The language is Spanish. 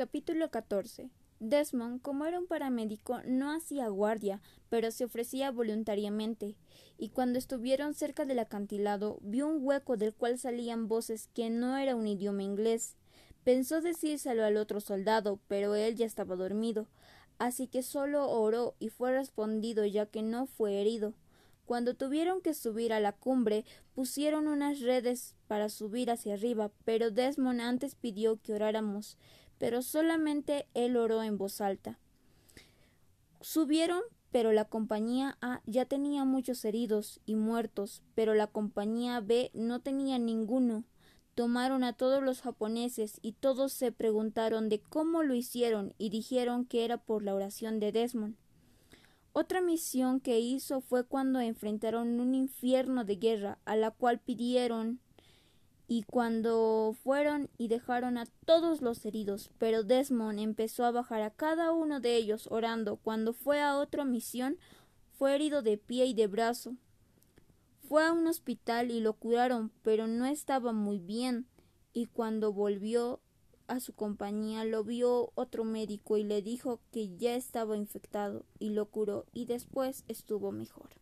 Capítulo 14 Desmond, como era un paramédico, no hacía guardia, pero se ofrecía voluntariamente, y cuando estuvieron cerca del acantilado vio un hueco del cual salían voces que no era un idioma inglés. Pensó decírselo al otro soldado, pero él ya estaba dormido, así que solo oró y fue respondido ya que no fue herido. Cuando tuvieron que subir a la cumbre, pusieron unas redes para subir hacia arriba, pero Desmond antes pidió que oráramos pero solamente él oró en voz alta. Subieron, pero la compañía A ya tenía muchos heridos y muertos, pero la compañía B no tenía ninguno. Tomaron a todos los japoneses y todos se preguntaron de cómo lo hicieron y dijeron que era por la oración de Desmond. Otra misión que hizo fue cuando enfrentaron un infierno de guerra a la cual pidieron y cuando fueron y dejaron a todos los heridos, pero Desmond empezó a bajar a cada uno de ellos orando. Cuando fue a otra misión, fue herido de pie y de brazo. Fue a un hospital y lo curaron, pero no estaba muy bien, y cuando volvió a su compañía lo vio otro médico y le dijo que ya estaba infectado y lo curó y después estuvo mejor.